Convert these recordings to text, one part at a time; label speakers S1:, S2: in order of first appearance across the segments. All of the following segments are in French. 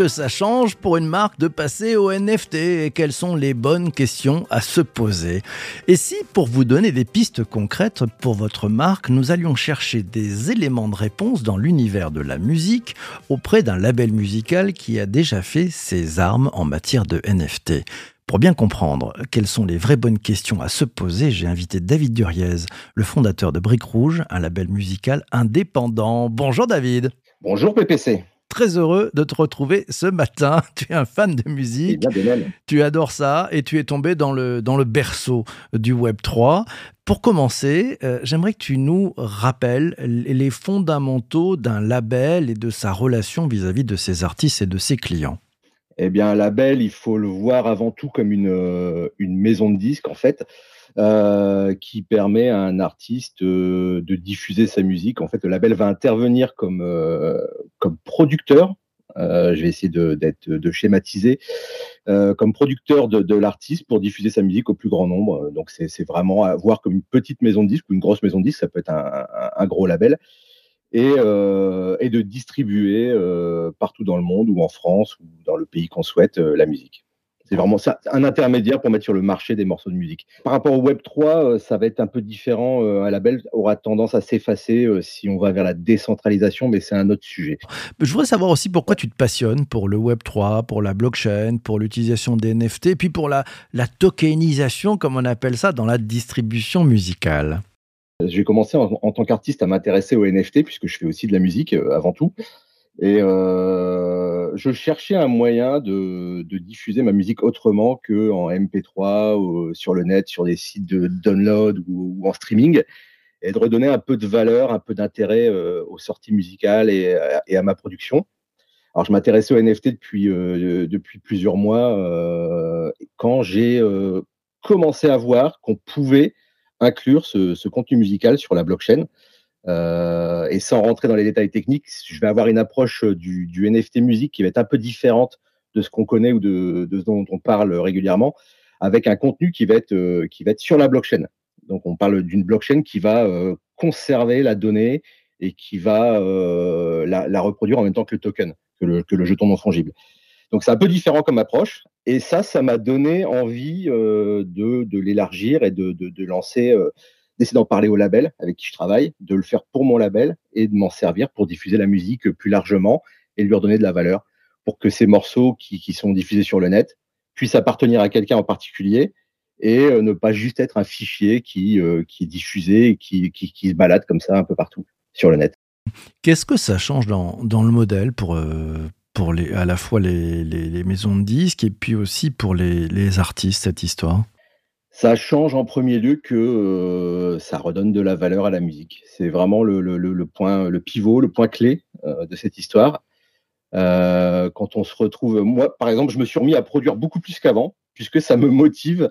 S1: que ça change pour une marque de passer au NFT et quelles sont les bonnes questions à se poser Et si, pour vous donner des pistes concrètes pour votre marque, nous allions chercher des éléments de réponse dans l'univers de la musique auprès d'un label musical qui a déjà fait ses armes en matière de NFT pour bien comprendre quelles sont les vraies bonnes questions à se poser, j'ai invité David Duriez, le fondateur de Brique Rouge, un label musical indépendant. Bonjour David.
S2: Bonjour PPC.
S1: Très heureux de te retrouver ce matin. Tu es un fan de musique. Tu adores ça et tu es tombé dans le, dans le berceau du Web 3. Pour commencer, euh, j'aimerais que tu nous rappelles les fondamentaux d'un label et de sa relation vis-à-vis -vis de ses artistes et de ses clients
S2: eh bien, un label, il faut le voir avant tout comme une, euh, une maison de disques, en fait, euh, qui permet à un artiste euh, de diffuser sa musique. En fait, le label va intervenir comme, comme producteur. je vais essayer de, de schématiser comme producteur de, l'artiste pour diffuser sa musique au plus grand nombre. Donc, c'est vraiment à voir comme une petite maison de disques ou une grosse maison de disques. Ça peut être un gros label et, euh, et de distribuer euh, partout dans le monde ou en France ou dans le pays qu'on souhaite euh, la musique. C'est vraiment ça, un intermédiaire pour mettre sur le marché des morceaux de musique. Par rapport au Web 3, ça va être un peu différent. Un label aura tendance à s'effacer si on va vers la décentralisation, mais c'est un autre sujet.
S1: Je voudrais savoir aussi pourquoi tu te passionnes pour le Web 3, pour la blockchain, pour l'utilisation des NFT, puis pour la, la tokenisation, comme on appelle ça, dans la distribution musicale.
S2: J'ai commencé en, tant qu'artiste à m'intéresser aux NFT puisque je fais aussi de la musique euh, avant tout. Et euh, je cherchais un moyen de, diffuser ma musique autrement que en MP3 ou sur le net, sur des sites de download ou, en streaming, et de redonner un peu de valeur, un peu d'intérêt euh, aux sorties musicales et, à ma production. Alors, je m'intéressais aux NFT depuis, depuis plusieurs mois, quand j'ai commencé à voir qu'on pouvait inclure ce, contenu musical sur la blockchain. Euh, et sans rentrer dans les détails techniques, je vais avoir une approche du, NFT musique qui va être un peu différente de ce qu'on connaît ou de, ce dont on parle régulièrement, avec un contenu qui va être, euh, qui va être sur la blockchain. Donc on parle d'une blockchain qui va euh, conserver la donnée et qui va la, reproduire en même temps que le token, que le, jeton non fongible. Donc c'est un peu différent comme approche. Et ça, ça m'a donné envie euh, de, l'élargir et de, lancer, euh, d'essayer d'en parler au label avec qui je travaille, de le faire pour mon label et de m'en servir pour diffuser la musique plus largement et lui redonner de la valeur pour que ces morceaux qui, qui sont diffusés sur le net puissent appartenir à quelqu'un en particulier et euh, ne pas juste être un fichier qui, euh, qui est diffusé et qui, qui, se balade comme ça un peu partout sur le net.
S1: Qu'est-ce que ça change dans, dans le modèle pour, pour les, à la fois les, les, maisons de disques et puis aussi pour les, les artistes, cette histoire?
S2: Ça change en premier lieu que euh, ça redonne de la valeur à la musique. C'est vraiment le, point, le pivot, le point clé euh, de cette histoire. Euh, quand on se retrouve, moi, par exemple, je me suis remis à produire beaucoup plus qu'avant, puisque ça me motive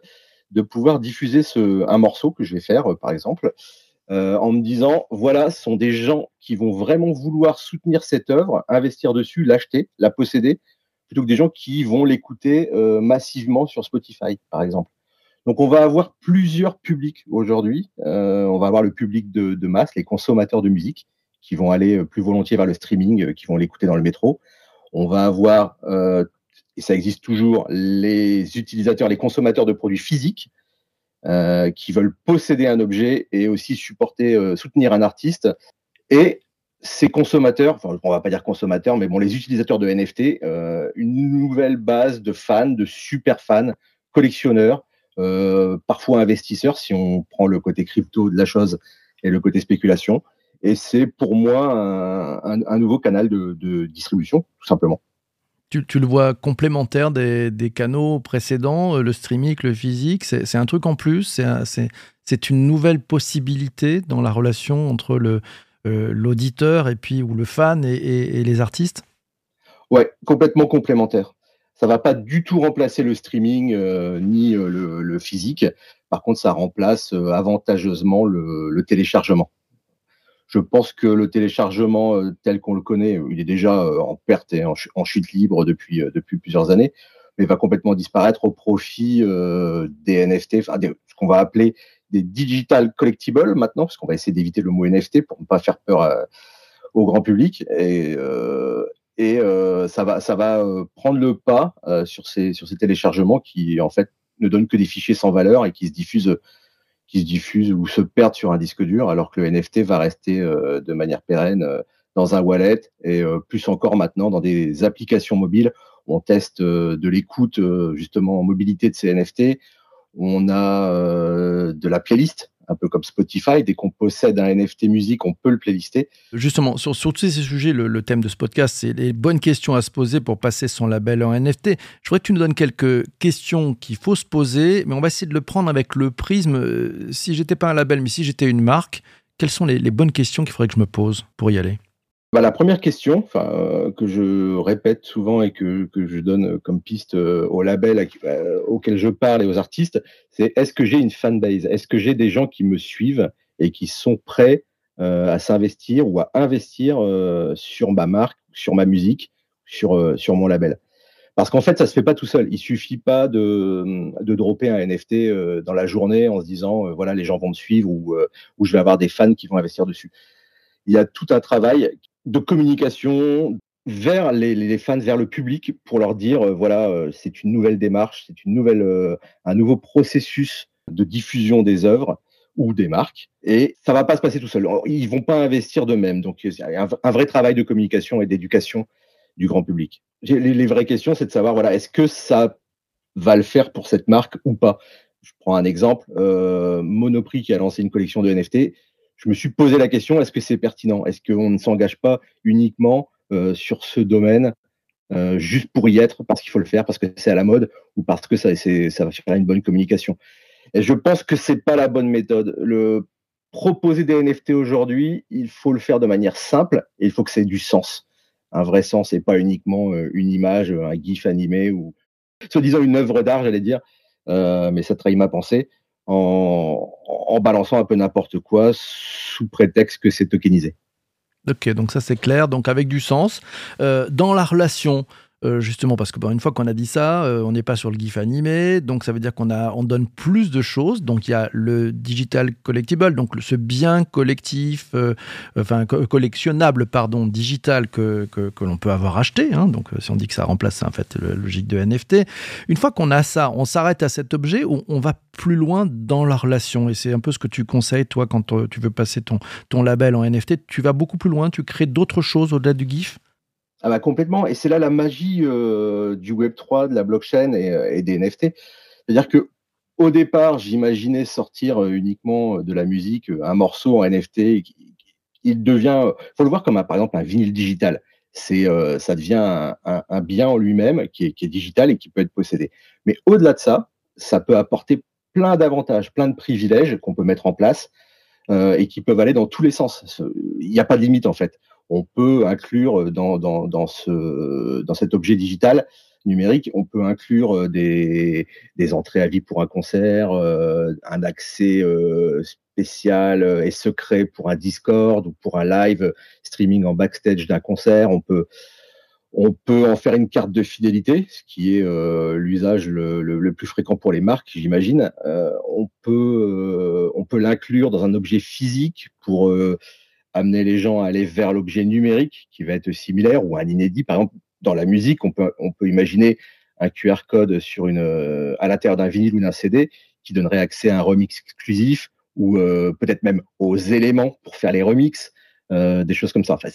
S2: de pouvoir diffuser ce, un morceau que je vais faire, par exemple, en me disant voilà, ce sont des gens qui vont vraiment vouloir soutenir cette œuvre, investir dessus, l'acheter, la posséder, plutôt que des gens qui vont l'écouter massivement sur Spotify, par exemple. Donc on va avoir plusieurs publics aujourd'hui. Euh, on va avoir le public de, masse, les consommateurs de musique, qui vont aller plus volontiers vers le streaming, qui vont l'écouter dans le métro. On va avoir, et ça existe toujours, les utilisateurs, les consommateurs de produits physiques, euh, qui veulent posséder un objet et aussi supporter, euh, soutenir un artiste. Et ces consommateurs, enfin, on va pas dire consommateurs, mais bon, les utilisateurs de NFT, euh, une nouvelle base de fans, de super fans, collectionneurs, parfois investisseurs, si on prend le côté crypto de la chose et le côté spéculation. Et c'est pour moi un, un, nouveau canal de, de distribution, tout simplement.
S1: Tu, le vois complémentaire des, canaux précédents, euh, le streaming, le physique, c'est un truc en plus, c'est une nouvelle possibilité dans la relation entre euh, l'auditeur et puis ou le fan et, les artistes?
S2: Ouais, complètement complémentaire. Ça va pas du tout remplacer le streaming euh, ni le, physique. Par contre, ça remplace avantageusement le téléchargement. Je pense que le téléchargement euh, tel qu'on le connaît, il est déjà euh, en perte et en, chute libre depuis, euh, plusieurs années, mais va complètement disparaître au profit des NFT, ce qu'on va appeler des digital collectibles maintenant, parce qu'on va essayer d'éviter le mot NFT pour ne pas faire peur au grand public. Et, et ça va, ça va prendre le pas sur ces sur ces téléchargements qui en fait ne donnent que des fichiers sans valeur et qui se diffusent qui se diffusent ou se perdent sur un disque dur, alors que le NFT va rester de manière pérenne dans un wallet et plus encore maintenant dans des applications mobiles. On teste de l'écoute justement en mobilité de ces NFT. On a de la playlist un peu comme Spotify. Dès qu'on possède un NFT musique, on peut le playlister.
S1: Justement, sur, tous ces sujets, le, thème de ce podcast, c'est les bonnes questions à se poser pour passer son label en NFT. Je voudrais que tu nous donnes quelques questions qu'il faut se poser, mais on va essayer de le prendre avec le prisme. Euh, si j'étais pas un label, mais si j'étais une marque, quelles sont les bonnes questions qu'il faudrait que je me pose pour y aller?
S2: Bah, la première question, euh, que je répète souvent et que, que je donne comme piste euh, au label euh, auquel je parle et aux artistes, c'est est-ce que j'ai une fanbase? Est-ce que j'ai des gens qui me suivent et qui sont prêts à s'investir ou à investir sur ma marque, sur ma musique, sur, sur mon label? Parce qu'en fait, ça se fait pas tout seul. Il suffit pas de, de dropper un NFT dans la journée en se disant voilà les gens vont me suivre ou, ou je vais avoir des fans qui vont investir dessus. Il y a tout un travail de communication vers les, fans, vers le public, pour leur dire euh, voilà, euh, c'est une nouvelle démarche, c'est une nouvelle, euh, un nouveau processus de diffusion des œuvres ou des marques, et ça va pas se passer tout seul. Ils vont pas investir d'eux-mêmes, donc il y a un, vrai travail de communication et d'éducation du grand public. Les, vraies questions, c'est de savoir voilà, est-ce que ça va le faire pour cette marque ou pas? Je prends un exemple, Monoprix qui a lancé une collection de NFT je me suis posé la question est-ce que c'est pertinent? Est-ce qu'on ne s'engage pas uniquement euh, sur ce domaine euh, juste pour y être parce qu'il faut le faire, parce que c'est à la mode ou parce que ça, ça va faire une bonne communication? Et je pense que c'est pas la bonne méthode. Le proposer des NFT aujourd'hui, il faut le faire de manière simple et il faut que ait du sens, un vrai sens et pas uniquement euh, une image, un gif animé ou soi-disant une œuvre d'art, j'allais dire. mais ça trahit ma pensée en, balançant un peu n'importe quoi sous prétexte que c'est tokenisé.
S1: Ok, donc ça c'est clair, donc avec du sens. Euh, dans la relation, euh, justement parce que une fois qu'on a dit ça, euh, on n'est pas sur le GIF animé, donc ça veut dire qu'on a, on donne plus de choses. Donc il y a le digital collectible, donc ce bien collectif, euh, enfin collectionnable, pardon, digital que, que, l'on peut avoir acheté. Hein. donc si on dit que ça remplace en fait la logique de NFT, une fois qu'on a ça, on s'arrête à cet objet ou on va plus loin dans la relation? Et c'est un peu ce que tu conseilles toi quand tu veux passer ton, ton label en NFT. Tu vas beaucoup plus loin, tu crées d'autres choses au-delà du GIF?
S2: Ah bah complètement. Et c'est là la magie euh, du Web 3, de la blockchain euh, et, des NFT. C'est-à-dire que au départ, j'imaginais sortir euh, uniquement de la musique, un morceau en NFT. Il devient, faut le voir comme un, par exemple un vinyle digital. C'est, ça devient un, bien en lui-même qui est, digital et qui peut être possédé. Mais au-delà de ça, ça peut apporter plein d'avantages, plein de privilèges qu'on peut mettre en place et qui peuvent aller dans tous les sens. Il n'y a pas de limite en fait on peut inclure dans, dans, dans, ce, dans cet objet digital numérique, on peut inclure euh, des, des entrées à vie pour un concert, euh, un accès euh, spécial et secret pour un Discord ou pour un live streaming en backstage d'un concert. On peut, on peut en faire une carte de fidélité, ce qui est l'usage le, le, plus fréquent pour les marques, j'imagine. on peut, on peut l'inclure dans un objet physique pour amener les gens à aller vers l'objet numérique qui va être similaire ou un inédit. Par exemple, dans la musique, on peut, on peut imaginer un QR code sur une, euh, à l'intérieur d'un vinyle ou d'un CD qui donnerait accès à un remix exclusif ou euh, peut-être même aux éléments pour faire les remixes, euh, des choses comme ça. Enfin,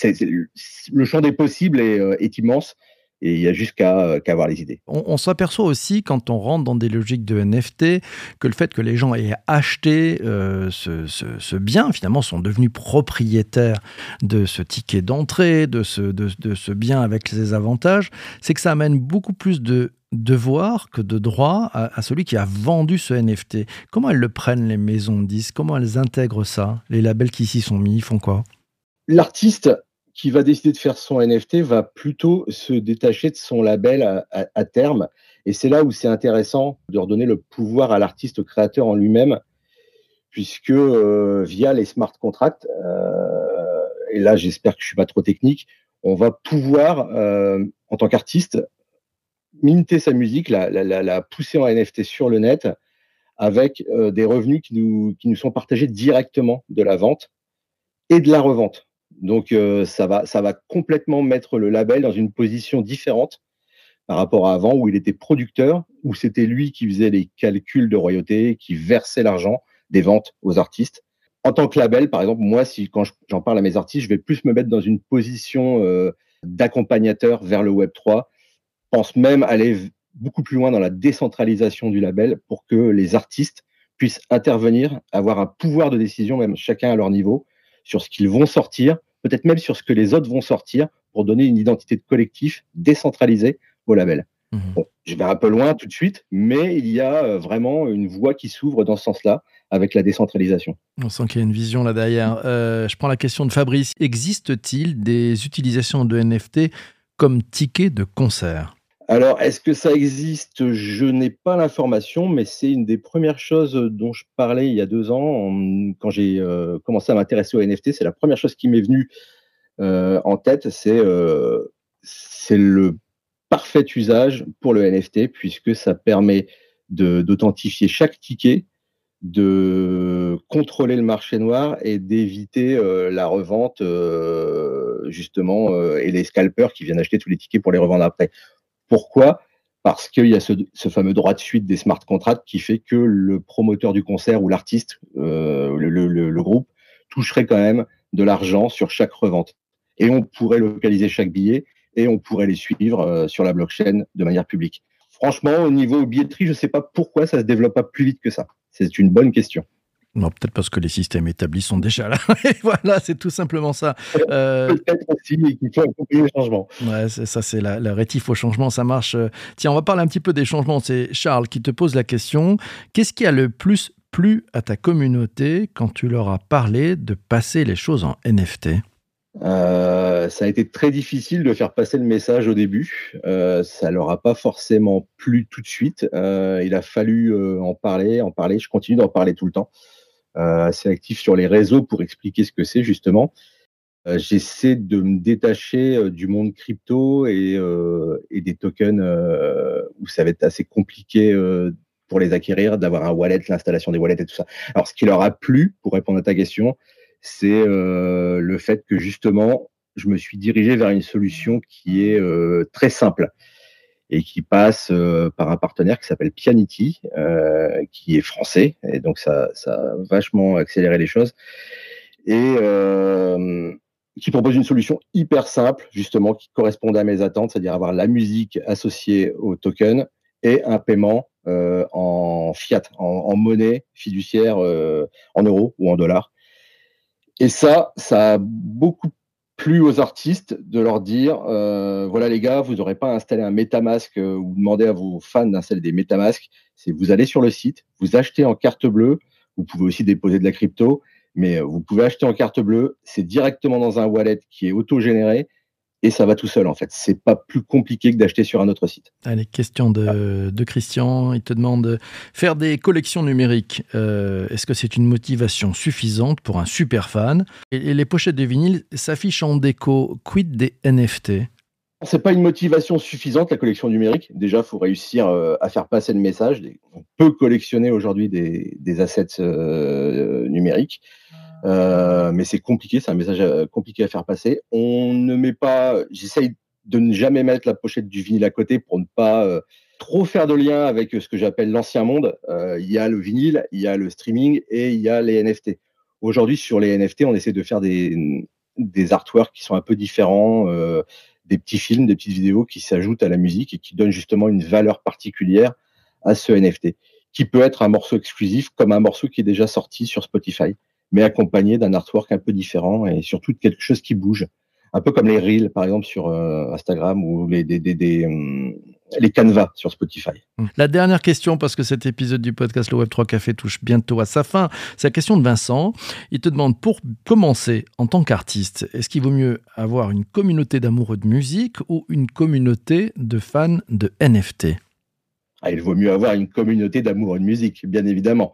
S2: le champ des possibles est, est immense et il y a juste qu'à euh, avoir les idées.
S1: On, s'aperçoit aussi quand on rentre dans des logiques de NFT que le fait que les gens aient acheté euh, ce, bien, finalement, sont devenus propriétaires de ce ticket d'entrée, de ce, de, ce bien avec ses avantages, c'est que ça amène beaucoup plus de devoirs que de droits à, celui qui a vendu ce NFT. Comment elles le prennent les maisons de disques? Comment elles intègrent ça? Les labels qui s'y sont mis, ils font quoi?
S2: L'artiste qui va décider de faire son NFT va plutôt se détacher de son label à, terme. Et c'est là où c'est intéressant de redonner le pouvoir à l'artiste créateur en lui-même, puisque euh, via les smart contracts, euh, et là j'espère que je suis pas trop technique, on va pouvoir, euh, en tant qu'artiste, minter sa musique, la, pousser en NFT sur le net, avec des revenus qui nous sont partagés directement de la vente et de la revente. Donc euh, ça, va, ça va complètement mettre le label dans une position différente par rapport à avant où il était producteur, où c'était lui qui faisait les calculs de royauté, qui versait l'argent des ventes aux artistes. En tant que label, par exemple, moi, si quand j'en parle à mes artistes, je vais plus me mettre dans une position euh, d'accompagnateur vers le Web 3. Je pense même aller beaucoup plus loin dans la décentralisation du label pour que les artistes puissent intervenir, avoir un pouvoir de décision, même chacun à leur niveau, sur ce qu'ils vont sortir, peut-être même sur ce que les autres vont sortir, pour donner une identité de collectif décentralisée au label. Mmh je vais un peu loin tout de suite, mais il y a euh, vraiment une voie qui s'ouvre dans ce sens-là avec la décentralisation.
S1: On sent qu'il y a une vision là derrière. Euh, je prends la question de Fabrice. Existe-t-il des utilisations de NFT comme ticket de concert?
S2: Alors, est-ce que ça existe? Je n'ai pas l'information, mais c'est une des premières choses dont je parlais il y a deux ans, quand j'ai euh, commencé à m'intéresser au NFT. C'est la première chose qui m'est venue euh, en tête, euh, c'est le parfait usage pour le NFT, puisque ça permet d'authentifier chaque ticket, de contrôler le marché noir et d'éviter la revente, justement, et les scalpers qui viennent acheter tous les tickets pour les revendre après. Pourquoi? Parce qu'il y a ce, fameux droit de suite des smart contracts qui fait que le promoteur du concert ou l'artiste, euh, le, groupe, toucherait quand même de l'argent sur chaque revente. Et on pourrait localiser chaque billet et on pourrait les suivre euh, sur la blockchain de manière publique. Franchement, au niveau billetterie, je ne sais pas pourquoi ça se développe pas plus vite que ça. C'est une bonne question.
S1: Non, peut-être parce que les systèmes établis sont déjà là. voilà, c'est tout simplement ça.
S2: Euh... Peut-être aussi qu'il faut accompagner le changement.
S1: Ouais, ça, c'est la, la rétif au changement, ça marche. Tiens, on va parler un petit peu des changements. C'est Charles qui te pose la question. Qu'est-ce qui a le plus plu à ta communauté quand tu leur as parlé de passer les choses en NFT
S2: euh, ça a été très difficile de faire passer le message au début. Euh, ça leur a pas forcément plu tout de suite. Euh, il a fallu en parler, en parler. Je continue d'en parler tout le temps. Euh, assez actif sur les réseaux pour expliquer ce que c'est justement. Euh, j'essaie de me détacher euh, du monde crypto et, et des tokens où ça va être assez compliqué pour les acquérir, d'avoir un wallet, l'installation des wallets et tout ça. Alors, ce qui leur a plu, pour répondre à ta question, c'est le fait que justement, je me suis dirigé vers une solution qui est très simple et qui passe euh, par un partenaire qui s'appelle Pianity, euh, qui est français, et donc ça, ça a vachement accéléré les choses, et euh, qui propose une solution hyper simple, justement, qui correspondait à mes attentes, c'est-à-dire avoir la musique associée au token et un paiement euh, en fiat, en, en monnaie fiduciaire, en euros ou en dollars. Et ça, ça a beaucoup plus aux artistes de leur dire euh, voilà les gars, vous n'aurez pas installé un MetaMask euh, ou demandé à vos fans d'installer des MetaMask. C'est vous allez sur le site, vous achetez en carte bleue. Vous pouvez aussi déposer de la crypto, mais euh, vous pouvez acheter en carte bleue. C'est directement dans un wallet qui est auto-généré et ça va tout seul en fait. C'est pas plus compliqué que d'acheter sur un autre site.
S1: Allez, question de, de, Christian. Il te demande faire des collections numériques. Euh, est-ce que c'est une motivation suffisante pour un super fan? Et, les pochettes de vinyle s'affichent en déco. Quid des NFT
S2: c'est pas une motivation suffisante la collection numérique. Déjà, il faut réussir euh, à faire passer le message. On peut collectionner aujourd'hui des, des, assets euh, numériques. Euh, mais c'est compliqué, c'est un message euh, compliqué à faire passer. On ne met pas, j'essaye de ne jamais mettre la pochette du vinyle à côté pour ne pas euh, trop faire de lien avec ce que j'appelle l'ancien monde. Il y a le vinyle, il y a le streaming et il y a les NFT. Aujourd'hui, sur les NFT, on essaie de faire des, des artworks qui sont un peu différents, des petits films, des petites vidéos qui s'ajoutent à la musique et qui donnent justement une valeur particulière à ce NFT, qui peut être un morceau exclusif comme un morceau qui est déjà sorti sur Spotify mais accompagné d'un artwork un peu différent et surtout de quelque chose qui bouge. Un peu comme les reels, par exemple, sur euh, Instagram ou les, des, des, des, hum, les canevas sur Spotify.
S1: Hum. La dernière question, parce que cet épisode du podcast Le Web 3 Café touche bientôt à sa fin, c'est la question de Vincent. Il te demande, pour commencer en tant qu'artiste, est-ce qu'il vaut mieux avoir une communauté d'amoureux de musique ou une communauté de fans de NFT
S2: ah, Il vaut mieux avoir une communauté d'amoureux de musique, bien évidemment.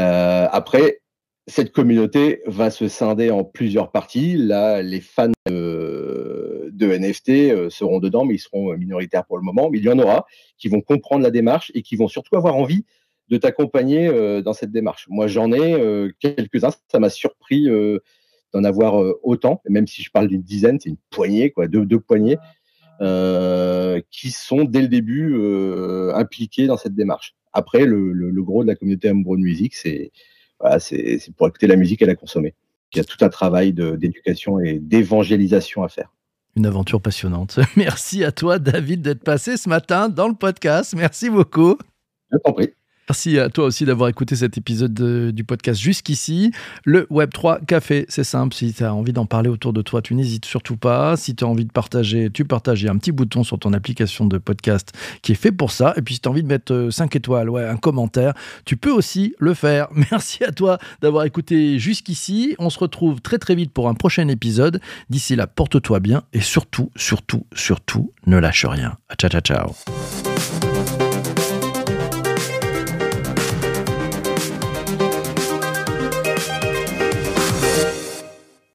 S2: Euh, après, cette communauté va se scinder en plusieurs parties. Là, les fans de, NFT euh, seront dedans, mais ils seront minoritaires pour le moment. Mais il y en aura qui vont comprendre la démarche et qui vont surtout avoir envie de t'accompagner euh, dans cette démarche. Moi, j'en ai euh, quelques-uns. Ça m'a surpris d'en avoir autant, même si je parle d'une dizaine, c'est une poignée, quoi, deux, deux poignées, qui sont dès le début impliqués dans cette démarche. Après, le, le, gros de la communauté amoureux de musique, c'est voilà, c'est pour écouter la musique et la consommer. Il y a tout un travail d'éducation et d'évangélisation à faire.
S1: Une aventure passionnante. Merci à toi, David, d'être passé ce matin dans le podcast. Merci beaucoup.
S2: Je t'en prie.
S1: Merci à toi aussi d'avoir écouté cet épisode du podcast jusqu'ici. Le Web3 Café, c'est simple. Si tu as envie d'en parler autour de toi, tu n'hésites surtout pas. Si tu as envie de partager, tu partages. Un petit bouton sur ton application de podcast qui est fait pour ça. Et puis si tu as envie de mettre 5 euh, étoiles, ouais, un commentaire, tu peux aussi le faire. Merci à toi d'avoir écouté jusqu'ici. On se retrouve très très vite pour un prochain épisode. D'ici là, porte-toi bien et surtout, surtout, surtout, ne lâche rien. Ciao, ciao, ciao.